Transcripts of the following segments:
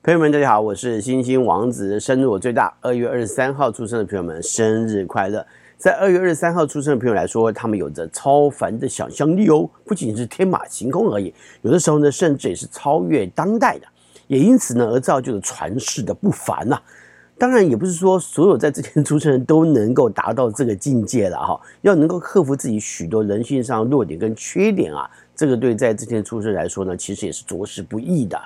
朋友们，大家好，我是星星王子。生日我最大，二月二十三号出生的朋友们，生日快乐！在二月二十三号出生的朋友来说，他们有着超凡的想象力哦，不仅是天马行空而已，有的时候呢，甚至也是超越当代的，也因此呢，而造就了传世的不凡呐、当然，也不是说所有在这天出生的人都能够达到这个境界了哈，要能够克服自己许多人性上弱点跟缺点啊，这个对在这天出生来说呢，其实也是着实不易的。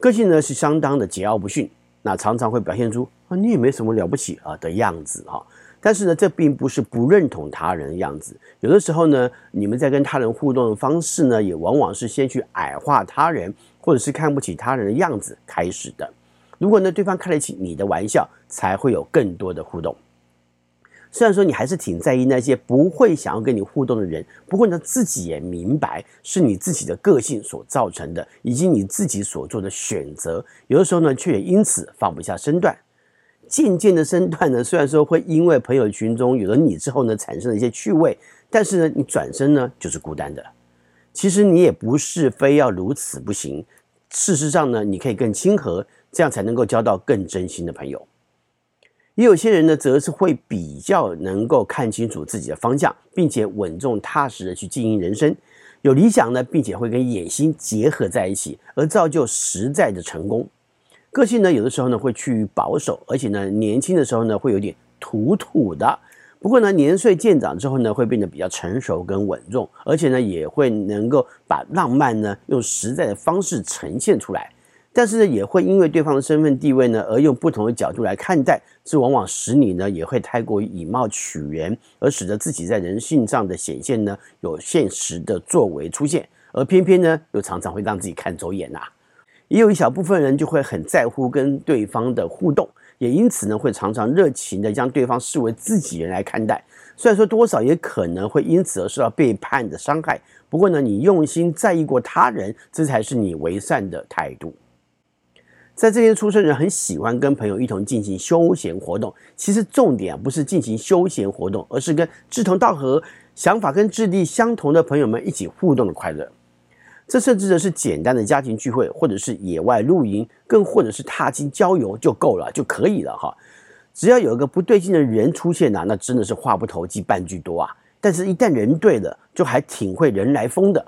个性呢是相当的桀骜不驯，那常常会表现出啊你也没什么了不起啊的样子哈。但是呢，这并不是不认同他人的样子。有的时候呢，你们在跟他人互动的方式呢，也往往是先去矮化他人，或者是看不起他人的样子开始的。如果呢，对方开得起你的玩笑，才会有更多的互动。虽然说你还是挺在意那些不会想要跟你互动的人，不过呢，自己也明白是你自己的个性所造成的，以及你自己所做的选择。有的时候呢，却也因此放不下身段。渐渐的身段呢，虽然说会因为朋友群中有了你之后呢，产生了一些趣味，但是呢，你转身呢就是孤单的。其实你也不是非要如此不行。事实上呢，你可以更亲和，这样才能够交到更真心的朋友。也有些人呢，则是会比较能够看清楚自己的方向，并且稳重踏实的去经营人生，有理想呢，并且会跟野心结合在一起，而造就实在的成功。个性呢，有的时候呢会趋于保守，而且呢，年轻的时候呢会有点土土的。不过呢，年岁渐长之后呢，会变得比较成熟跟稳重，而且呢，也会能够把浪漫呢用实在的方式呈现出来。但是呢，也会因为对方的身份地位呢，而用不同的角度来看待，这往往使你呢，也会太过于以貌取人，而使得自己在人性上的显现呢，有现实的作为出现，而偏偏呢，又常常会让自己看走眼呐、也有一小部分人就会很在乎跟对方的互动，也因此呢，会常常热情的将对方视为自己人来看待。虽然说多少也可能会因此而受到背叛的伤害，不过呢，你用心在意过他人，这才是你为善的态度。在这天出生人很喜欢跟朋友一同进行休闲活动，其实重点啊不是进行休闲活动，而是跟志同道合、想法跟质地相同的朋友们一起互动的快乐。这甚至的是简单的家庭聚会，或者是野外露营，更或者是踏青郊游就够了，就可以了哈。只要有一个不对劲的人出现呐，那真的是话不投机半句多啊。但是，一旦人对了，就还挺会人来疯的。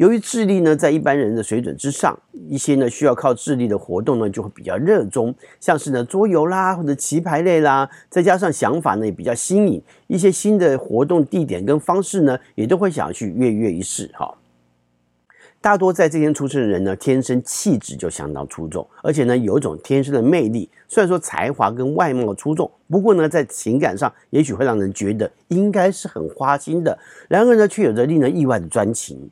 由于智力呢在一般人的水准之上，一些呢需要靠智力的活动呢就会比较热衷，像是呢桌游啦或者棋牌类啦，再加上想法呢也比较新颖，一些新的活动地点跟方式呢也都会想要去跃跃一试哈。大多在这天出生的人呢，天生气质就相当出众，而且呢有一种天生的魅力。虽然说才华跟外貌出众，不过呢在情感上也许会让人觉得应该是很花心的，然而呢却有着令人意外的专情。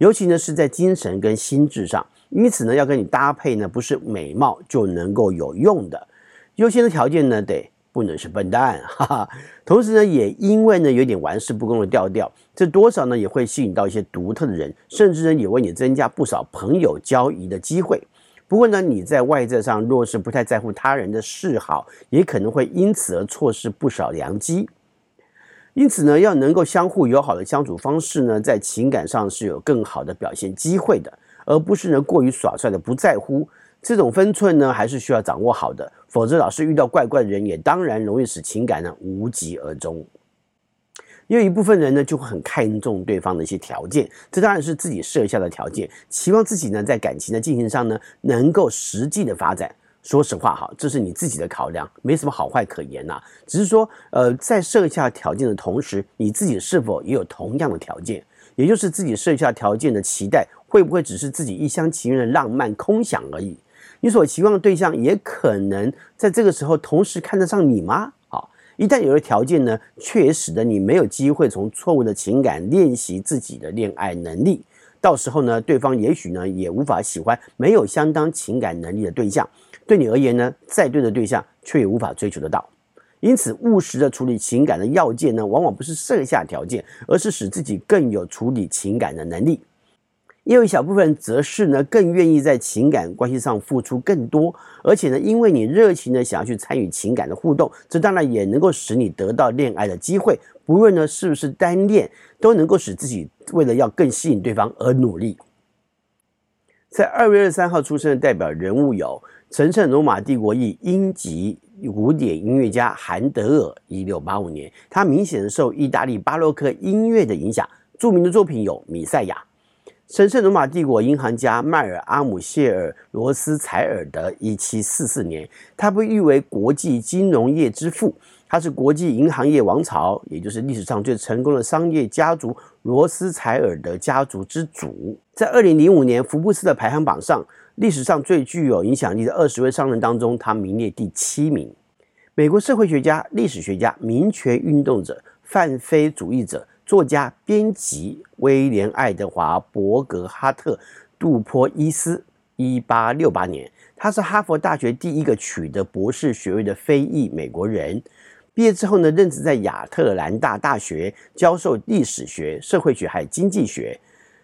尤其呢是在精神跟心智上，因此呢要跟你搭配呢不是美貌就能够有用的，优先的条件呢得不能是笨蛋，哈哈。同时呢也因为呢有点玩世不恭的调调，这多少呢也会吸引到一些独特的人，甚至呢也为你增加不少朋友交谊的机会。不过呢你在外在上若是不太在乎他人的嗜好，也可能会因此而错失不少良机。因此呢，要能够相互友好的相处方式呢，在情感上是有更好的表现机会的，而不是呢过于耍帅的不在乎。这种分寸呢，还是需要掌握好的，否则老是遇到怪怪的人，也当然容易使情感呢无疾而终。因为一部分人呢，就会很看重对方的一些条件，这当然是自己设下的条件，期望自己呢在感情的进行上呢，能够实际的发展。说实话哈，这是你自己的考量，没什么好坏可言呐。只是说，呃，在设下条件的同时，你自己是否也有同样的条件？也就是自己设下条件的期待，会不会只是自己一厢情愿的浪漫空想而已？你所期望的对象，也可能在这个时候同时看得上你吗？好，一旦有了条件呢，却也使得你没有机会从错误的情感练习自己的恋爱能力。到时候呢，对方也许呢，也无法喜欢没有相当情感能力的对象。对你而言呢，再对的对象却也无法追求得到，因此务实的处理情感的要件呢，往往不是设下条件，而是使自己更有处理情感的能力。也有一小部分则是呢，更愿意在情感关系上付出更多，而且呢，因为你热情的想要去参与情感的互动，这当然也能够使你得到恋爱的机会。不论呢是不是单恋，都能够使自己为了要更吸引对方而努力。在二月二十三号出生的代表人物有神圣罗马帝国裔英籍古典音乐家韩德尔，一六八五年，他明显的受意大利巴洛克音乐的影响，著名的作品有《米赛亚》。神圣罗马帝国银行家迈尔阿姆谢尔罗斯柴尔德，一七四四年，他被誉为国际金融业之父。他是国际银行业王朝，也就是历史上最成功的商业家族罗斯柴尔德家族之主。在二零零五年福布斯的排行榜上，历史上最具有影响力的二十位商人当中，他名列第七名。美国社会学家、历史学家、民权运动者、泛非主义者、作家、编辑威廉·爱德华·伯格哈特·杜波伊斯，一八六八年，他是哈佛大学第一个取得博士学位的非裔美国人。毕业之后呢，任职在亚特兰大大学教授历史学、社会学还有经济学。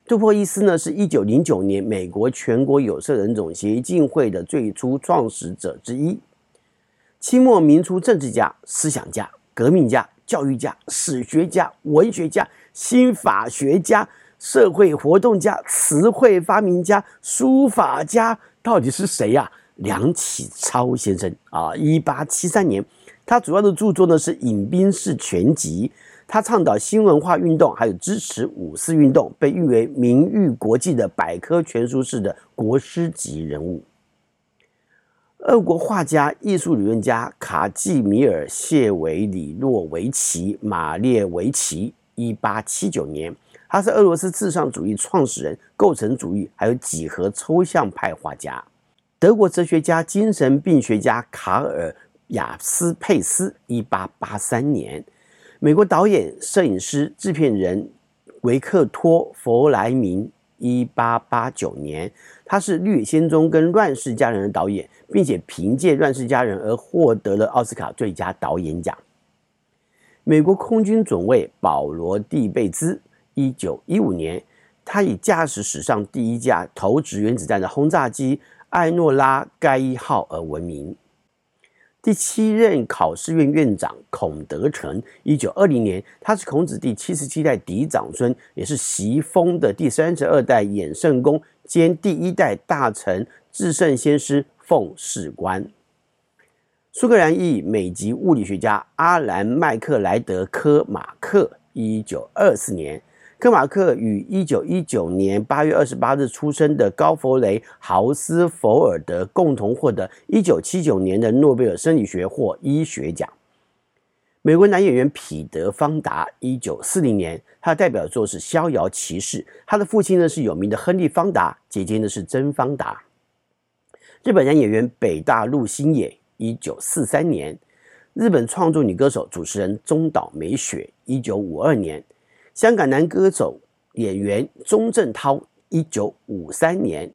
杜波伊斯呢，是一九零九年美国全国有色人种协进会的最初创始者之一。清末民初政治家、思想家、革命家、教育家、史学家、文学家、新法学家、社会活动家、词汇发明家、书法家，到底是谁呀、梁启超先生啊，一八七三年。他主要的著作呢是《饮冰室全集》，他倡导新文化运动，还有支持五四运动，被誉为名誉国际的百科全书式的国师级人物。俄国画家、艺术理论家卡季米尔·谢维里诺维奇·马列维奇，一八七九年，他是俄罗斯至上主义创始人、构成主义还有几何抽象派画家。德国哲学家、精神病学家卡尔。亚斯佩斯，一八八三年；美国导演、摄影师、制片人维克托·弗莱明，一八八九年。他是《绿野仙踪》跟《乱世佳人》的导演，并且凭借《乱世佳人》而获得了奥斯卡最佳导演奖。美国空军总尉保罗·蒂贝兹，一九一五年，他以驾驶史上第一架投掷原子弹的轰炸机“艾诺拉盖伊号”而闻名。第七任考试院院长孔德成，一九二零年，他是孔子第七十七代嫡长孙，也是袭封的第三十二代衍圣公兼第一代大成至圣先师奉事官。苏格兰裔美籍物理学家阿兰麦克莱德科马克，一九二四年。科马克与一九一九年八月二十八日出生的高弗雷豪斯福尔德共同获得一九七九年的诺贝尔生理学或医学奖。美国男演员彼得方达，一九四零年，他的代表作是《逍遥骑士》，他的父亲呢是有名的亨利方达，姐姐呢是珍方达。日本男演员北大路欣也，一九四三年。日本创作女歌手、主持人中岛美雪，一九五二年。香港男歌手、演员钟镇涛，一九五三年；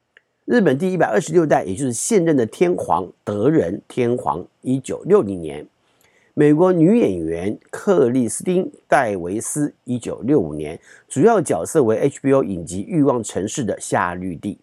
日本第一百二十六代，也就是现任的天皇德仁天皇，一九六零年；美国女演员克里斯汀·戴维斯，一九六五年，主要角色为 HBO 影集《欲望城市》的夏绿蒂。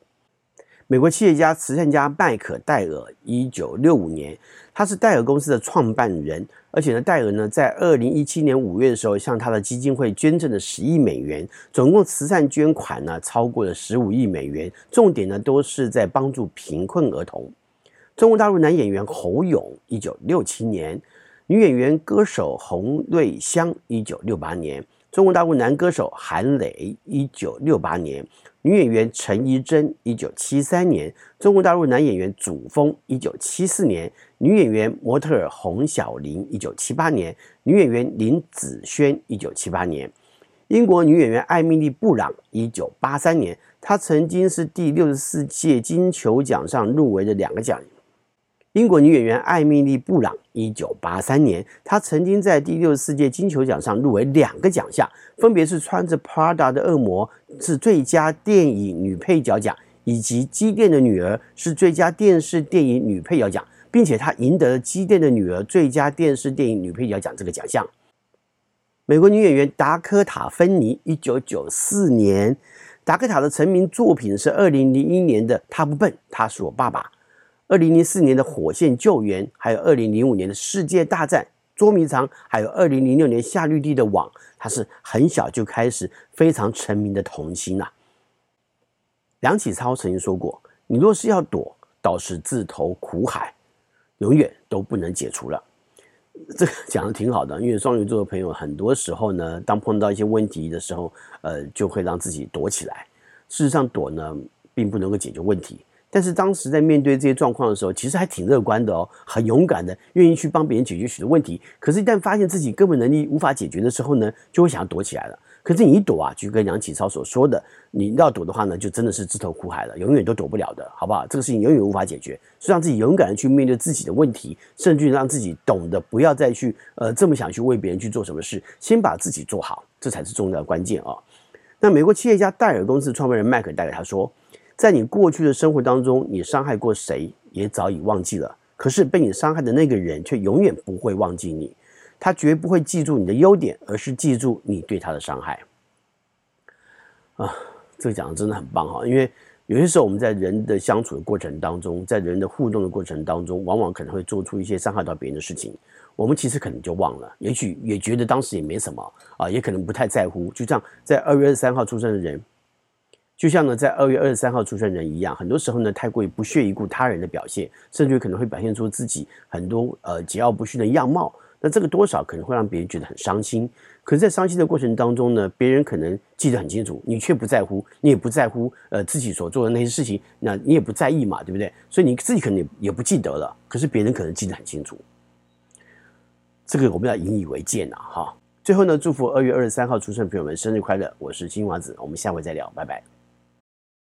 美国企业家、慈善家麦可戴尔，一九六五年，他是戴尔公司的创办人，而且呢，戴尔呢在二零一七年五月的时候，向他的基金会捐赠了十亿美元，总共慈善捐款呢超过了十五亿美元，重点呢都是在帮助贫困儿童。中国大陆男演员侯勇，一九六七年；女演员歌手洪瑞香，一九六八年；中国大陆男歌手韩磊，一九六八年。女演员陈怡贞，一九七三年；中国大陆男演员祖峰，一九七四年；女演员模特儿洪小玲，一九七八年；女演员林子轩，一九七八年；英国女演员艾米丽·布朗，一九八三年，她曾经是第六十四届金球奖上入围的两个奖。英国女演员艾米丽·布朗，一九八三年，她曾经在第六十四届金球奖上入围两个奖项，分别是穿着 Prada 的恶魔是最佳电影女配角奖，以及机电的女儿是最佳电视电影女配角奖，并且她赢得了机电的女儿最佳电视电影女配角奖这个奖项。美国女演员达科塔·芬妮，一九九四年，达科塔的成名作品是二零零一年的《他不笨，他是我爸爸》。二零零四年的《火线救援》，还有二零零五年的《世界大战捉迷藏》，还有二零零六年夏绿蒂的《网》，他是很小就开始非常成名的童星啊。梁启超曾经说过：“你若是要躲，倒是自投苦海，永远都不能解除了。这个讲的挺好的，因为双鱼座的朋友很多时候呢，当碰到一些问题的时候，呃，就会让自己躲起来。事实上，躲呢并不能够解决问题。但是当时在面对这些状况的时候，其实还挺乐观的哦，很勇敢的，愿意去帮别人解决许多问题。可是，一旦发现自己根本能力无法解决的时候呢，就会想要躲起来了。可是你一躲啊，就跟杨启超所说的，你要躲的话呢，就真的是自投苦海了，永远都躲不了的，好不好？这个事情永远无法解决，是让自己勇敢的去面对自己的问题，甚至让自己懂得不要再去呃这么想去为别人去做什么事，先把自己做好，这才是重要的关键啊。那美国企业家戴尔公司创办人麦克带给他说。在你过去的生活当中，你伤害过谁，也早已忘记了。可是被你伤害的那个人，却永远不会忘记你。他绝不会记住你的优点，而是记住你对他的伤害。啊，这个讲的真的很棒哈！因为有些时候我们在人的相处的过程当中，在人的互动的过程当中，往往可能会做出一些伤害到别人的事情。我们其实可能就忘了，也许也觉得当时也没什么啊，也可能不太在乎。就像在二月二十三号出生的人。就像呢，在二月二十三号出生人一样，很多时候呢，太过于不屑一顾他人的表现，甚至于可能会表现出自己很多呃桀骜不驯的样貌。那这个多少可能会让别人觉得很伤心。可是，在伤心的过程当中呢，别人可能记得很清楚，你却不在乎，你也不在乎呃自己所做的那些事情，那你也不在意嘛，对不对？所以你自己可能也不记得了，可是别人可能记得很清楚。这个我们要引以为戒呐，哈。最后呢，祝福二月二十三号出生的朋友们生日快乐！我是金娃子，我们下回再聊，拜拜。